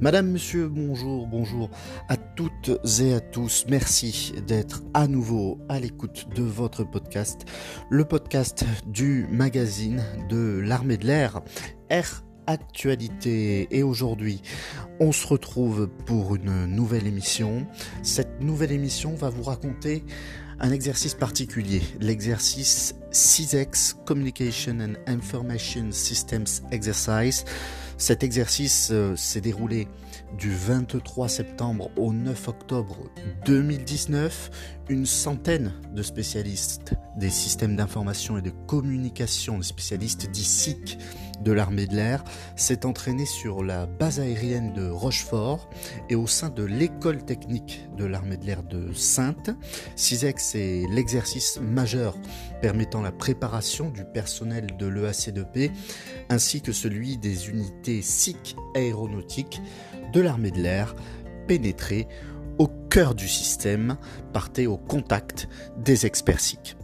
Madame, monsieur, bonjour, bonjour à toutes et à tous. Merci d'être à nouveau à l'écoute de votre podcast, le podcast du magazine de l'armée de l'air, Air Actualité. Et aujourd'hui, on se retrouve pour une nouvelle émission. Cette nouvelle émission va vous raconter un exercice particulier, l'exercice 6X Communication and Information Systems Exercise. Cet exercice euh, s'est déroulé du 23 septembre au 9 octobre 2019. Une centaine de spécialistes des systèmes d'information et de communication, des spécialistes d'ISIC de l'armée de l'air, s'est entraîné sur la base aérienne de Rochefort et au sein de l'école technique de l'armée de l'air de Sainte. CISEX est l'exercice majeur permettant la préparation du personnel de l'EAC2P ainsi que celui des unités SIC aéronautiques de l'armée de l'air pénétrer au cœur du système, partez au contact des experts SIC.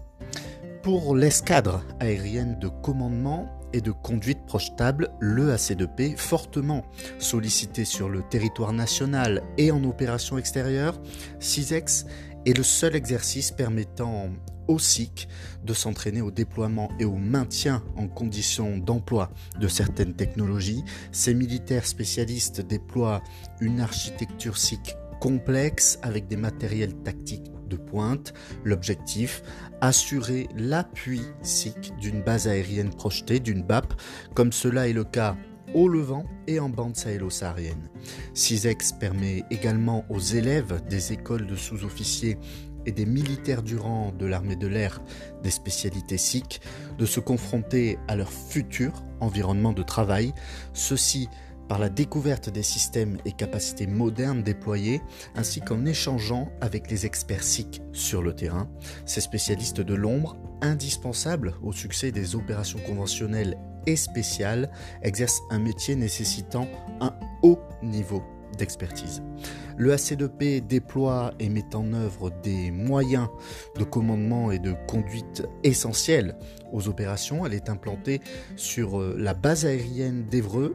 Pour l'escadre aérienne de commandement et de conduite projetable, le AC2P, fortement sollicité sur le territoire national et en opération extérieure, CISEX est le seul exercice permettant au SIC de s'entraîner au déploiement et au maintien en conditions d'emploi de certaines technologies. Ces militaires spécialistes déploient une architecture SIC complexe avec des matériels tactiques de pointe. L'objectif, assurer l'appui SIC d'une base aérienne projetée, d'une BAP, comme cela est le cas au Levant et en bande sahélo-saharienne. CISEX permet également aux élèves des écoles de sous-officiers et des militaires du rang de l'armée de l'air des spécialités SIC de se confronter à leur futur environnement de travail, ceci par la découverte des systèmes et capacités modernes déployés, ainsi qu'en échangeant avec les experts SIC sur le terrain, ces spécialistes de l'ombre, indispensables au succès des opérations conventionnelles et spéciales, un métier nécessitant un haut niveau d'expertise. Le AC2P déploie et met en œuvre des moyens de commandement et de conduite essentiels aux opérations. Elle est implantée sur euh, la base aérienne d'Evreux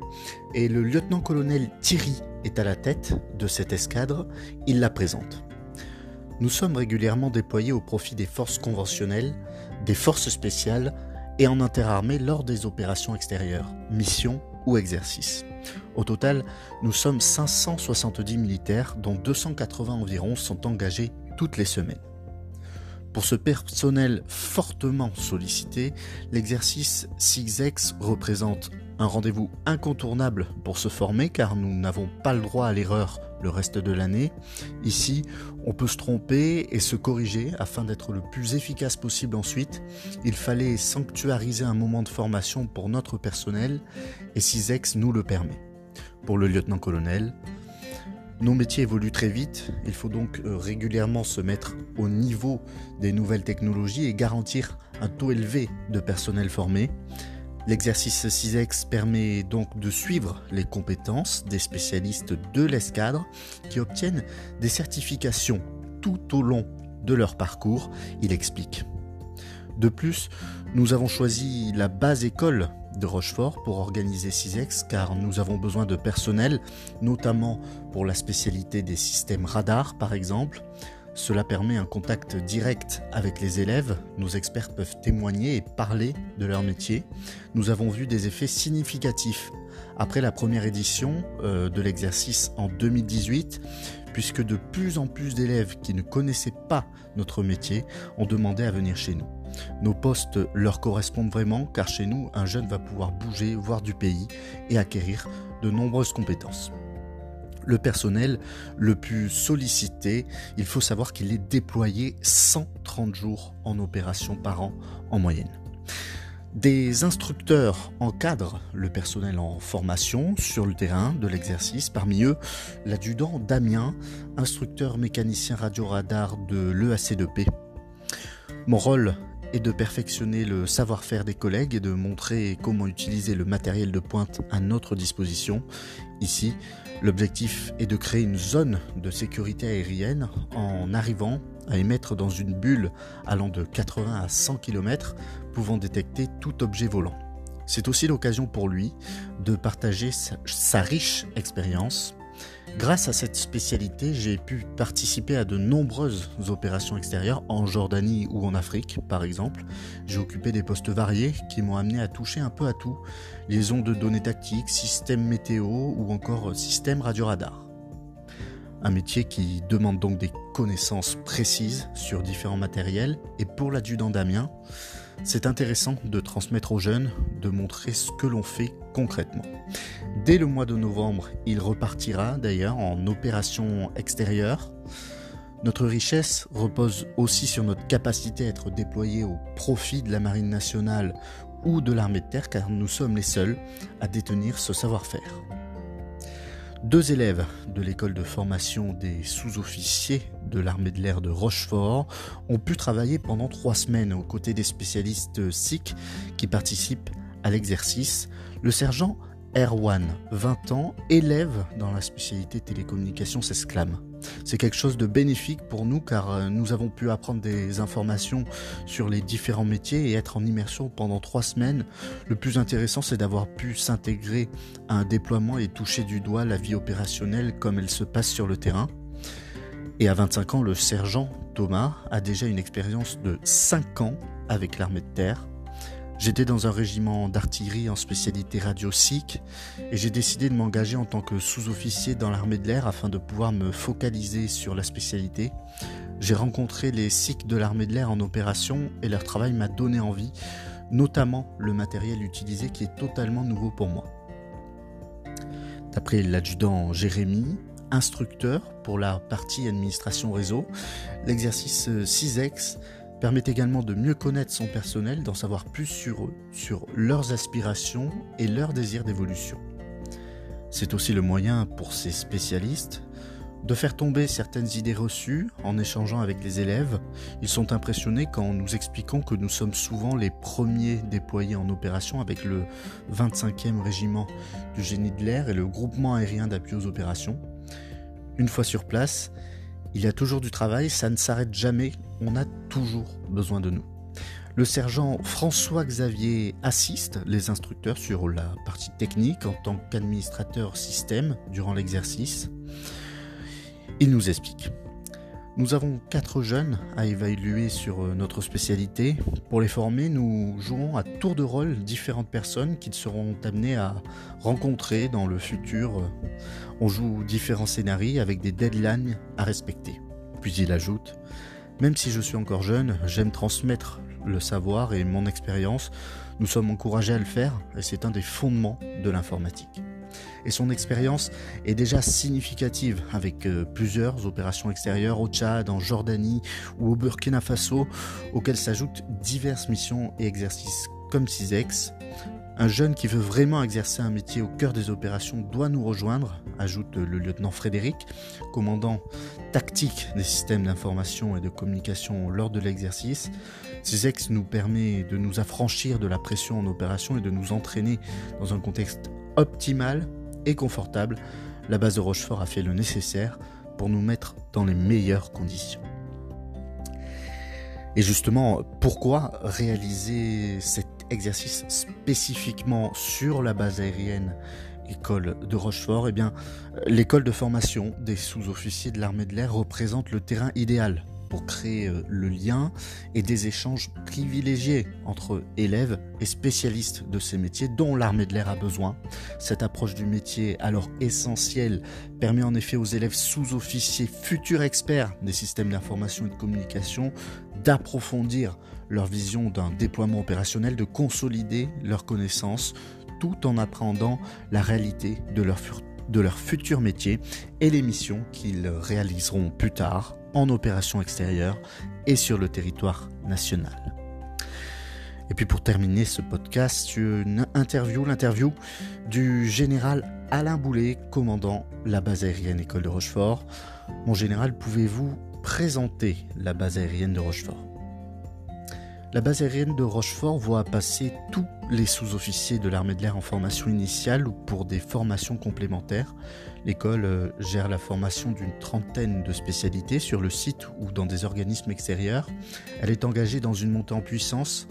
et le lieutenant-colonel Thierry est à la tête de cette escadre. Il la présente. Nous sommes régulièrement déployés au profit des forces conventionnelles, des forces spéciales et en interarmée lors des opérations extérieures, missions ou exercices. Au total, nous sommes 570 militaires, dont 280 environ sont engagés toutes les semaines. Pour ce personnel fortement sollicité, l'exercice 6X représente un rendez-vous incontournable pour se former car nous n'avons pas le droit à l'erreur le reste de l'année. Ici, on peut se tromper et se corriger afin d'être le plus efficace possible ensuite. Il fallait sanctuariser un moment de formation pour notre personnel et 6X nous le permet. Pour le lieutenant-colonel, nos métiers évoluent très vite, il faut donc euh, régulièrement se mettre au niveau des nouvelles technologies et garantir un taux élevé de personnel formé. L'exercice 6X permet donc de suivre les compétences des spécialistes de l'escadre qui obtiennent des certifications tout au long de leur parcours, il explique. De plus, nous avons choisi la base école de Rochefort pour organiser 6X car nous avons besoin de personnel, notamment pour la spécialité des systèmes radars par exemple. Cela permet un contact direct avec les élèves. Nos experts peuvent témoigner et parler de leur métier. Nous avons vu des effets significatifs après la première édition euh, de l'exercice en 2018, puisque de plus en plus d'élèves qui ne connaissaient pas notre métier ont demandé à venir chez nous. Nos postes leur correspondent vraiment car chez nous, un jeune va pouvoir bouger, voir du pays et acquérir de nombreuses compétences. Le personnel le plus sollicité, il faut savoir qu'il est déployé 130 jours en opération par an en moyenne. Des instructeurs encadrent le personnel en formation sur le terrain de l'exercice, parmi eux l'adjudant Damien, instructeur mécanicien radio-radar de l'EAC2P. Mon rôle est de perfectionner le savoir-faire des collègues et de montrer comment utiliser le matériel de pointe à notre disposition. Ici, l'objectif est de créer une zone de sécurité aérienne en arrivant à émettre dans une bulle allant de 80 à 100 km, pouvant détecter tout objet volant. C'est aussi l'occasion pour lui de partager sa, riche expérience Grâce à cette spécialité, j'ai pu participer à de nombreuses opérations extérieures en Jordanie ou en Afrique, par exemple. J'ai occupé des postes variés qui m'ont amené à toucher un peu à tout, liaison de données tactiques, système météo ou encore système radioradar. Un métier qui demande donc des connaissances précises sur différents matériels et pour l'adjudant Damien, c'est intéressant de transmettre aux jeunes, de montrer ce que l'on fait concrètement. Dès le mois de novembre, il repartira d'ailleurs en opération extérieure. Notre richesse repose aussi sur notre capacité à être déployés au profit de la Marine nationale ou de l'armée de terre car nous sommes les seuls à détenir ce savoir-faire. Deux élèves de l'école de formation des sous-officiers de l'armée de l'air de Rochefort ont pu travailler pendant trois semaines aux côtés des spécialistes SIC qui participent à l'exercice. Le sergent Erwan, 20 ans, élève dans la spécialité télécommunications s'exclame. C'est quelque chose de bénéfique pour nous car euh, nous avons pu apprendre des informations sur les différents métiers et être en immersion pendant trois semaines. Le plus intéressant, c'est d'avoir pu s'intégrer à un déploiement et toucher du doigt la vie opérationnelle comme elle se passe sur le terrain. Et à 25 ans, le sergent Thomas a déjà une expérience de 5 ans avec l'armée de terre J'étais dans un régiment d'artillerie en spécialité radio SIC et j'ai décidé de m'engager en tant que sous-officier dans l'armée de l'air afin de pouvoir me focaliser sur la spécialité. J'ai rencontré les SIC de l'armée de l'air en opération et leur travail m'a donné envie, notamment le matériel utilisé qui est totalement nouveau pour moi. D'après l'adjudant Jérémy, instructeur pour la partie administration réseau, l'exercice 6X permet également de mieux connaître son personnel, d'en savoir plus sur eux, sur leurs aspirations et leurs désirs d'évolution. C'est aussi le moyen pour ces spécialistes de faire tomber certaines idées reçues en échangeant avec les élèves. Ils sont impressionnés quand nous expliquons que nous sommes souvent les premiers déployés en opération avec le 25e régiment du génie de l'air et le groupement aérien d'appui aux opérations. Une fois sur place, il y a toujours du travail, ça ne s'arrête jamais, on a toujours besoin de nous. Le sergent François Xavier assiste les instructeurs sur la partie technique en tant qu'administrateur système durant l'exercice. Il nous explique. Nous avons quatre jeunes à évaluer sur euh, notre spécialité. Pour les former, nous jouons à tour de rôle différentes personnes qu'ils seront amenés à rencontrer dans le futur. On joue différents scénarios avec des deadlines à respecter. Puis il ajoute Même si je suis encore jeune, j'aime transmettre le savoir et mon expérience. Nous sommes encouragés à le faire et c'est un des fondements de l'informatique et son expérience est déjà significative avec euh, plusieurs opérations extérieures au Tchad, en Jordanie ou au Burkina Faso, auxquelles s'ajoutent diverses missions et exercices comme CISEX. Un jeune qui veut vraiment exercer un métier au cœur des opérations doit nous rejoindre, ajoute le lieutenant Frédéric, commandant tactique des systèmes d'information et de communication lors de l'exercice. CISEX nous permet de nous affranchir de la pression en opération et de nous entraîner dans un contexte optimal et confortable, la base de Rochefort a fait le nécessaire pour nous mettre dans les meilleures conditions. Et justement, pourquoi réaliser cet exercice spécifiquement sur la base aérienne école de Rochefort? Eh bien, l'école de formation des sous-officiers de l'armée de l'air représente le terrain idéal pour créer euh, le lien et des échanges privilégiés entre élèves et spécialistes de ces métiers dont l'armée de l'air a besoin. Cette approche du métier, alors essentielle, permet en effet aux élèves sous-officiers, futurs experts des systèmes d'information et de communication, d'approfondir leur vision d'un déploiement opérationnel, de consolider leurs connaissances tout en appréhendant la réalité de leur, de leur futur métier et les missions qu'ils réaliseront plus tard en opération extérieure et sur le territoire national. Et puis pour terminer ce podcast, une interview, l'interview du général Alain Boulet, commandant la base aérienne École de Rochefort. Mon général, pouvez-vous présenter la base aérienne de Rochefort? La base aérienne de Rochefort voit passer tous les sous-officiers de l'armée de l'air en formation initiale ou pour des formations complémentaires. L'école euh, gère la formation d'une trentaine de spécialités sur le site ou dans des organismes extérieurs. Elle est engagée dans une montée en puissance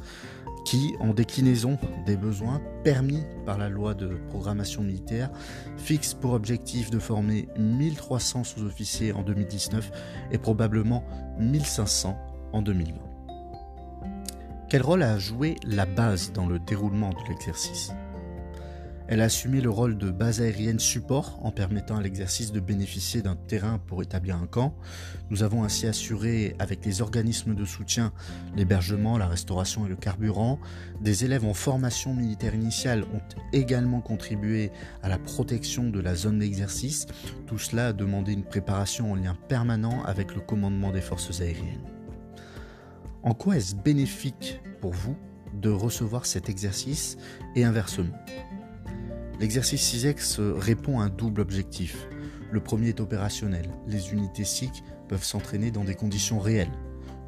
qui, en déclinaison des besoins permis par la loi de programmation militaire, fixe pour objectif de former 1300 sous-officiers en 2019 et probablement 1500 en 2020. Quel rôle a joué la base dans le déroulement de l'exercice? Elle a assumé le rôle de base aérienne support en permettant à l'exercice de bénéficier d'un terrain pour établir un camp. Nous avons ainsi assuré avec les organismes de soutien l'hébergement, la restauration et le carburant. Des élèves en formation militaire initiale ont également contribué à la protection de la zone d'exercice. Tout cela a demandé une préparation en lien permanent avec le commandement des forces aériennes. En quoi est-ce bénéfique pour vous de recevoir cet exercice et inversement? L'exercice CISEX répond à un double objectif. Le premier est opérationnel. Les unités SIC peuvent s'entraîner dans des conditions réelles.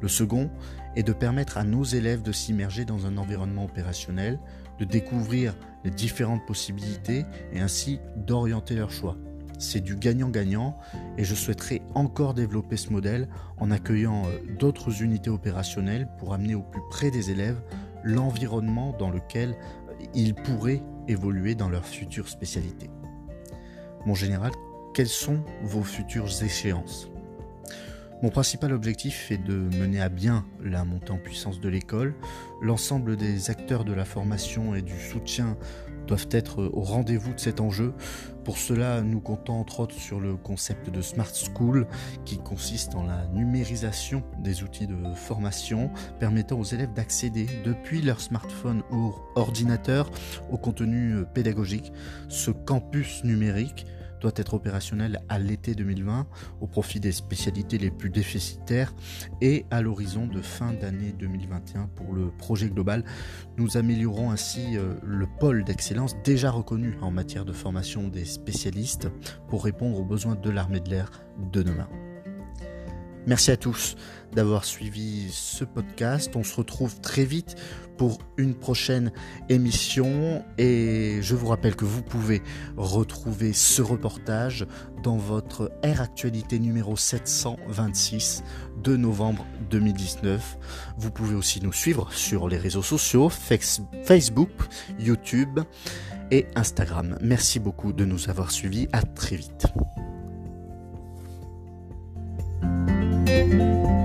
Le second est de permettre à nos élèves de s'immerger dans un environnement opérationnel, de découvrir les différentes possibilités et ainsi d'orienter leur choix. C'est du gagnant-gagnant et je souhaiterais encore développer ce modèle en accueillant euh, d'autres unités opérationnelles pour amener au plus près des élèves l'environnement dans lequel ils pourraient évoluer dans leur future spécialité. Mon général, quelles sont vos futures échéances? Mon principal objectif est de mener à bien la montée en puissance de l'école. L'ensemble des acteurs de la formation et du soutien doivent être au rendez-vous de cet enjeu. Pour cela, nous comptons entre autres sur le concept de Smart School qui consiste en la numérisation des outils de formation permettant aux élèves d'accéder depuis leur smartphone ou ordinateur au contenu pédagogique. Ce campus numérique doit être opérationnel à l'été 2020 au profit des spécialités les plus déficitaires et à l'horizon de fin d'année 2021 pour le projet global. Nous améliorons ainsi euh, le pôle d'excellence déjà reconnu en matière de formation des spécialistes pour répondre aux besoins de l'armée de l'air de demain. Merci à tous d'avoir suivi ce podcast. On se retrouve très vite pour une prochaine émission et je vous rappelle que vous pouvez retrouver ce reportage dans votre Air Actualité numéro 726 de novembre 2019. Vous pouvez aussi nous suivre sur les réseaux sociaux Facebook, YouTube et Instagram. Merci beaucoup de nous avoir suivis. À très vite. Música